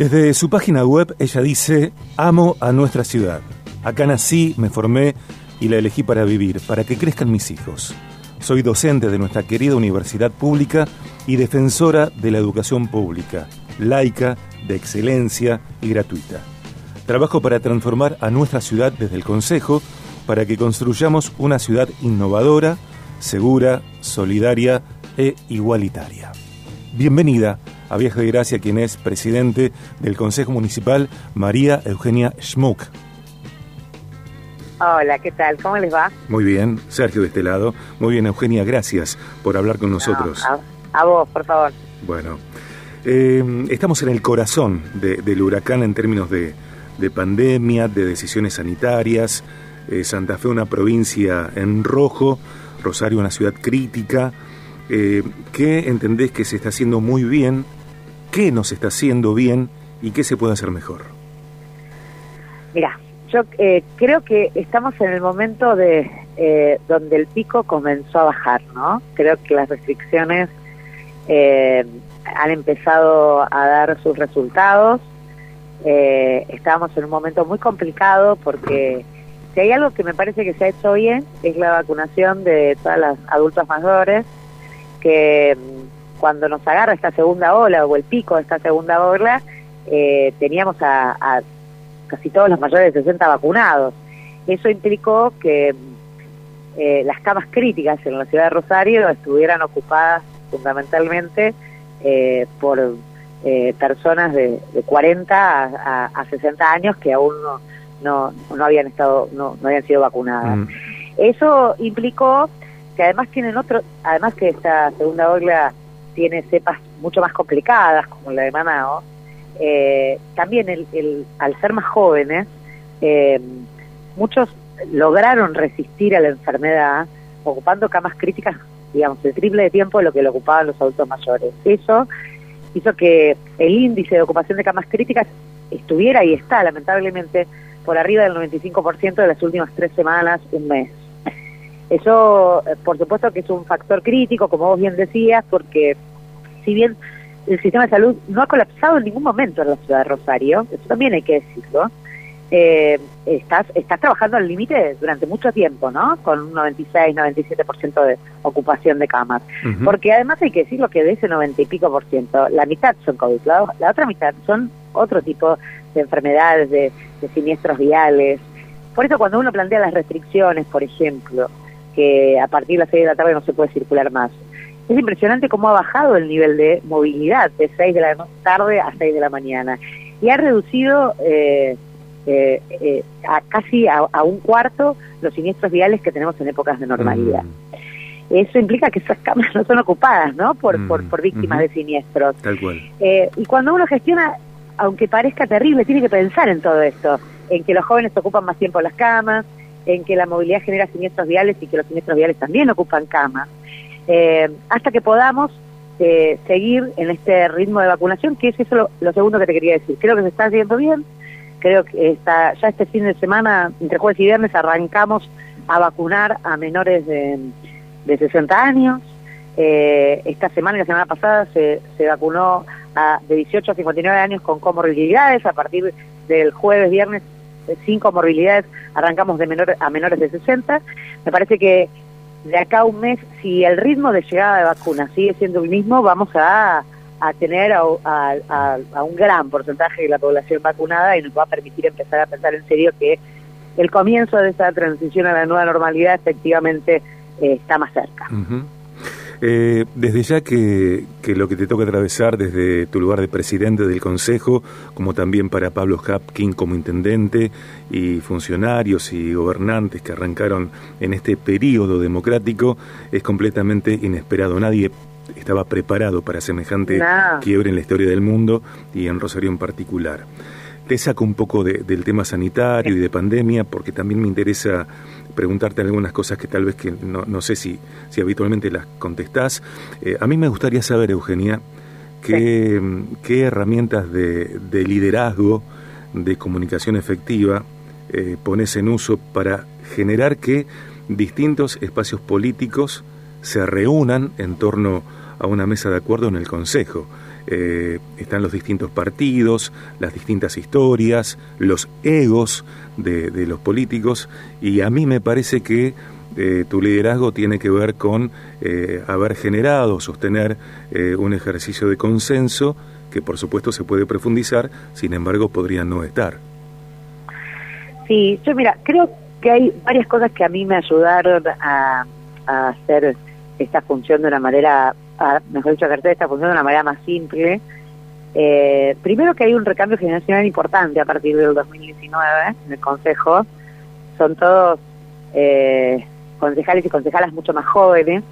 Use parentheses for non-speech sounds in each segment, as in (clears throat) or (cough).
Desde su página web ella dice, amo a nuestra ciudad. Acá nací, me formé y la elegí para vivir, para que crezcan mis hijos. Soy docente de nuestra querida universidad pública y defensora de la educación pública, laica, de excelencia y gratuita. Trabajo para transformar a nuestra ciudad desde el Consejo para que construyamos una ciudad innovadora, segura, solidaria e igualitaria. Bienvenida a Vieja de Gracia, quien es presidente del Consejo Municipal, María Eugenia Schmuck. Hola, ¿qué tal? ¿Cómo les va? Muy bien, Sergio de este lado. Muy bien, Eugenia, gracias por hablar con nosotros. a, vos, por favor. Bueno, eh, estamos en el corazón del huracán en términos de, pandemia, de decisiones sanitarias. Eh, Santa Fe, una provincia en rojo, Rosario, una ciudad crítica. Eh, ¿Qué entendés que se está haciendo muy bien? ¿Qué nos está haciendo bien y qué se puede hacer mejor? Mira, yo eh, creo que estamos en el momento de eh, donde el pico comenzó a bajar, ¿no? Creo que las restricciones eh, han empezado a dar sus resultados. estábamos en un momento muy complicado porque si hay algo que me parece que se ha hecho bien es la vacunación de todas las adultos mayores que cuando nos agarra esta segunda ola o el pico de esta segunda ola teníamos a casi todos los mayores de 60 vacunados. Eso implicó que eh, las camas críticas en la ciudad de Rosario estuvieran ocupadas fundamentalmente eh, por eh, personas de, 40 a, 60 años que aún no, no, habían estado no, no habían sido vacunadas. Mm. Eso implicó que además tienen otro, además que esta segunda ola tiene cepas mucho más complicadas como la de Manao, eh, también el, al ser más jóvenes, eh, muchos lograron resistir a la enfermedad ocupando camas críticas, digamos, el triple de tiempo de lo que lo ocupaban los adultos mayores. Eso hizo que el índice de ocupación de camas críticas estuviera y está, lamentablemente, por arriba del 95% de las últimas tres semanas, un mes. Eso, eh, por supuesto que es un factor crítico, como vos bien decías, porque si bien el sistema de salud no ha colapsado en ningún momento en la ciudad de Rosario, eso también hay que decirlo. Eh, estás, estás trabajando al límite durante mucho tiempo, ¿no? Con un 96, 97% de ocupación de camas. Porque además hay que decirlo que de ese 90 y pico por ciento, la mitad son COVID, la, otra mitad son otro tipo de enfermedades, de, de siniestros viales. Por eso cuando uno plantea las restricciones, por ejemplo, que a partir de las 6 de la tarde no se puede circular más, es impresionante cómo ha bajado el nivel de movilidad de 6 de la tarde a 6 de la mañana y ha reducido eh, eh, eh, a casi a, un cuarto los siniestros viales que tenemos en épocas de normalidad. Mm. Eso implica que esas cámaras (laughs) no son ocupadas, ¿no? Por, mm. por, víctimas de siniestros. Tal cual. y cuando uno gestiona, aunque parezca terrible, tiene que pensar en todo esto, en que los jóvenes ocupan más tiempo las camas, en que la movilidad genera siniestros viales y que los siniestros viales también ocupan camas eh, hasta que podamos eh, seguir en este ritmo de vacunación, que es eso lo, segundo que te quería decir. Creo que se está haciendo bien, creo que está, ya este fin de semana, entre jueves y viernes, arrancamos a vacunar a menores de, de 60 años. Eh, esta semana y la semana pasada se, se vacunó a, de 18 a 59 años con comorbilidades. A partir del jueves, viernes, sin comorbilidades, arrancamos de menor, a menores de 60. Me parece que de acá a un mes, si el ritmo de llegada de vacunas sigue siendo el mismo, vamos a, tener a, un gran porcentaje de la población vacunada y nos va a permitir empezar a pensar en serio que el comienzo de esa transición a la nueva normalidad efectivamente eh, está más cerca. Eh, desde ya que, lo que te toca atravesar desde tu lugar de presidente del Consejo, como también para Pablo Hapkin como intendente y funcionarios y gobernantes que arrancaron en este periodo democrático, es completamente inesperado. Nadie estaba preparado para semejante quiebre en la historia del mundo y en Rosario en particular. Te saco un poco del tema sanitario y de pandemia porque también me interesa preguntarte algunas cosas que tal vez que no, no sé si, si habitualmente las contestás. Eh, a mí me gustaría saber, Eugenia, qué, qué herramientas de, de, liderazgo, de comunicación efectiva, eh, pones en uso para generar que distintos espacios políticos se reúnan en torno a una mesa de acuerdo en el Consejo. Eh, están los distintos partidos, las distintas historias, los egos de, los políticos, y a mí me parece que eh, tu liderazgo tiene que ver con eh, haber generado, sostener un ejercicio de consenso que por supuesto se puede profundizar, sin embargo podría no estar. Sí, yo mira, creo que hay varias cosas que a mí me ayudaron a hacer esta función de una manera mejor dicho, ejercer esta función de una manera más simple. Eh, primero que hay un recambio generacional importante a partir del 2019 en el Consejo. Son todos eh, concejales y concejalas mucho más jóvenes.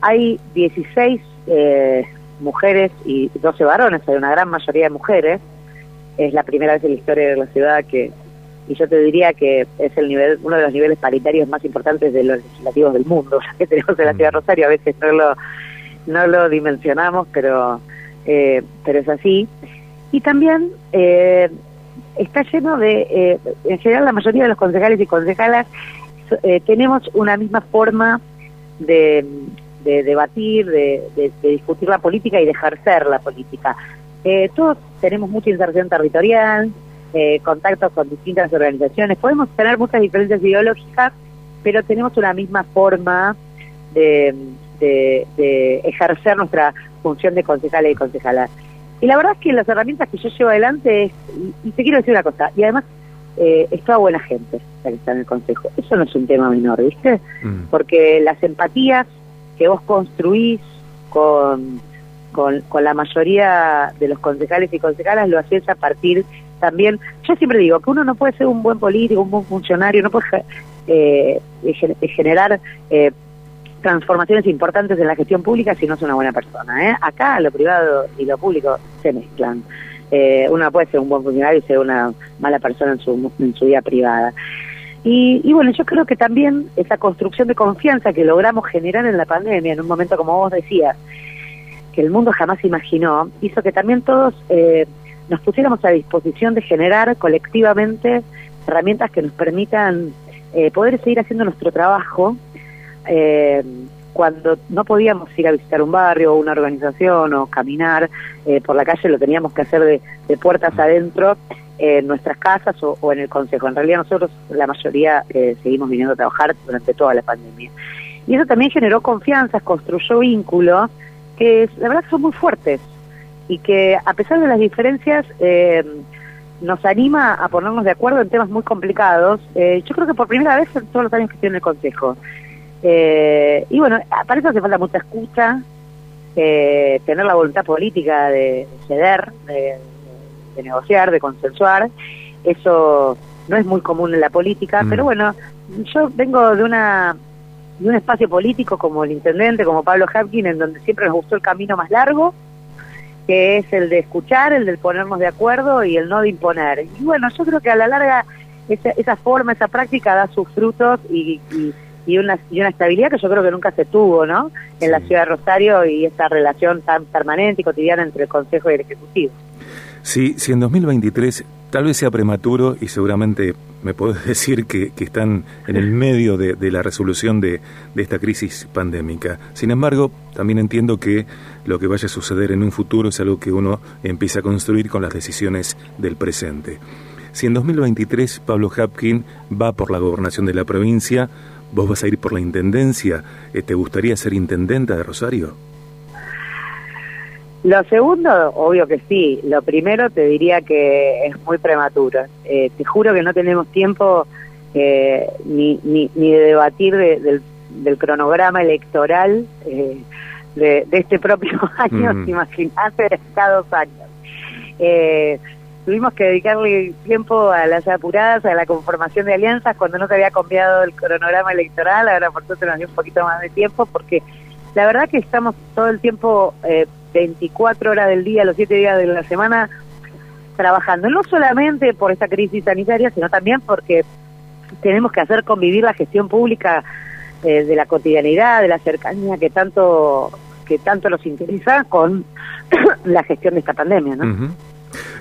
Hay 16 eh, mujeres y 12 varones, hay una gran mayoría de mujeres. Es la primera vez en la historia de la ciudad que, y yo te diría que es el nivel, uno de los niveles paritarios más importantes de los legislativos del mundo, (laughs) que tenemos en la ciudad de. Rosario. A veces no lo, no lo dimensionamos, pero, eh, pero es así. Y también eh, está lleno de, eh, en general la mayoría de los concejales y concejalas tenemos una misma forma de, debatir, de, discutir la política y de ejercer la política. todos tenemos mucha inserción territorial, contactos con distintas organizaciones, podemos tener muchas diferencias ideológicas, pero tenemos una misma forma de, de, ejercer nuestra función de concejales y concejalas. Y la verdad es que las herramientas que yo llevo adelante es, y, te quiero decir una cosa, y además eh, es toda buena gente la que está en el consejo. Eso no es un tema menor, ¿viste? Mm. Porque las empatías que vos construís con, con, con, la mayoría de los concejales y concejalas lo haces a partir también. Yo siempre digo que uno no puede ser un buen político, un buen funcionario, no puede eh, generar eh, transformaciones importantes en la gestión pública si no es una buena persona. ¿eh? Acá lo privado y lo público se mezclan. Eh, uno puede ser un buen funcionario y ser una mala persona en su, en su vida privada. Y, y, bueno, yo creo que también esa construcción de confianza que logramos generar en la pandemia, en un momento como vos decías, que el mundo jamás imaginó, hizo que también todos eh, nos pusiéramos a disposición de generar colectivamente herramientas que nos permitan eh, poder seguir haciendo nuestro trabajo eh, cuando no podíamos ir a visitar un barrio o una organización o caminar eh, por la calle, lo teníamos que hacer de, puertas adentro en nuestras casas o, en el consejo. En realidad nosotros, la mayoría, eh, seguimos viniendo a trabajar durante toda la pandemia. Y eso también generó confianza, construyó vínculos que la verdad son muy fuertes y que a pesar de las diferencias eh, nos anima a ponernos de acuerdo en temas muy complicados. yo creo que por primera vez en todos los años que estoy en el Consejo. Eh, y bueno, para eso hace falta mucha escucha, eh, tener la voluntad política de, ceder, de, negociar, de consensuar. Eso no es muy común en la política, mm. pero bueno, yo vengo de una de un espacio político como el intendente, como Pablo Hapkin, en donde siempre nos gustó el camino más largo, que es el de escuchar, el de ponernos de acuerdo y el no de imponer. Y bueno, yo creo que a la larga esa, esa forma, esa práctica da sus frutos y y una, y una estabilidad que yo creo que nunca se tuvo, ¿no? En la ciudad de Rosario y esa relación tan permanente y cotidiana entre el Consejo y el Ejecutivo. Sí, si en 2023 tal vez sea prematuro y seguramente me podés (laughs) decir que, que están en el medio de, de la resolución de, de, esta crisis pandémica. Sin embargo, también entiendo que lo que vaya a suceder en un futuro es algo que uno empieza a construir con las decisiones del presente. Si en 2023 Pablo Hapkin va por la gobernación de la provincia, ¿Vos vas a ir por la intendencia? Eh, ¿Te gustaría ser intendenta de Rosario? Lo segundo, obvio que sí. Lo primero te diría que es muy prematuro. Eh, te juro que no tenemos tiempo eh, ni, ni, ni, de debatir del, cronograma electoral de, este propio (laughs) año, mm. imagínate, de cada dos años tuvimos que dedicarle tiempo a las apuradas, a la conformación de alianzas cuando no se había cambiado el cronograma electoral, ahora por suerte nos dio un poquito más de tiempo porque la verdad que estamos todo el tiempo eh, 24 horas del día, los 7 días de la semana trabajando, no solamente por esta crisis sanitaria, sino también porque tenemos que hacer convivir la gestión pública eh, de la cotidianidad, de la cercanía que tanto que tanto nos interesa con (clears throat) la gestión de esta pandemia, ¿no?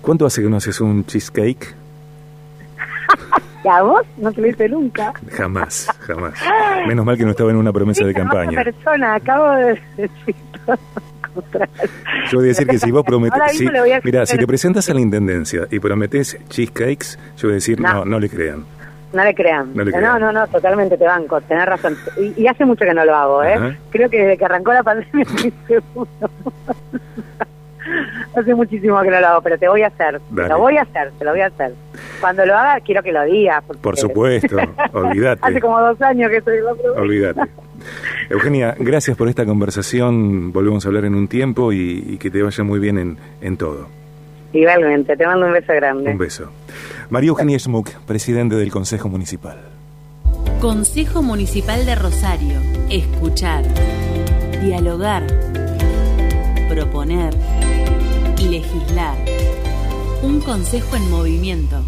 ¿Cuánto hace que no haces un cheesecake? (laughs) ¿A vos? No te lo hice nunca. Jamás, jamás. (laughs) Menos mal que no estaba en una promesa de campaña. persona, acabo de decir Yo voy a decir que si vos prometés... mira, si te presentas a la Intendencia y prometes cheesecakes, yo voy a decir, no, no, le crean. No le crean. No, no, no, totalmente te banco, tenés razón. Y, hace mucho que no lo hago, ¿eh? Creo que desde que arrancó la pandemia (laughs) estoy seguro. Hace muchísimo que no lo hago, pero te voy a hacer. Lo voy a hacer, te lo voy a hacer. Cuando lo haga, quiero que lo digas. Por supuesto, (laughs) olvídate. hace como dos años que estoy Olvídate. Eugenia, gracias por esta conversación. Volvemos a hablar en un tiempo y, que te vaya muy bien en, en todo. Igualmente, te mando un beso grande. Un beso. María Eugenia Schmuck, presidente del Consejo Municipal. Consejo Municipal de Rosario. Escuchar. Dialogar. Proponer. Legislar. Un consejo en movimiento.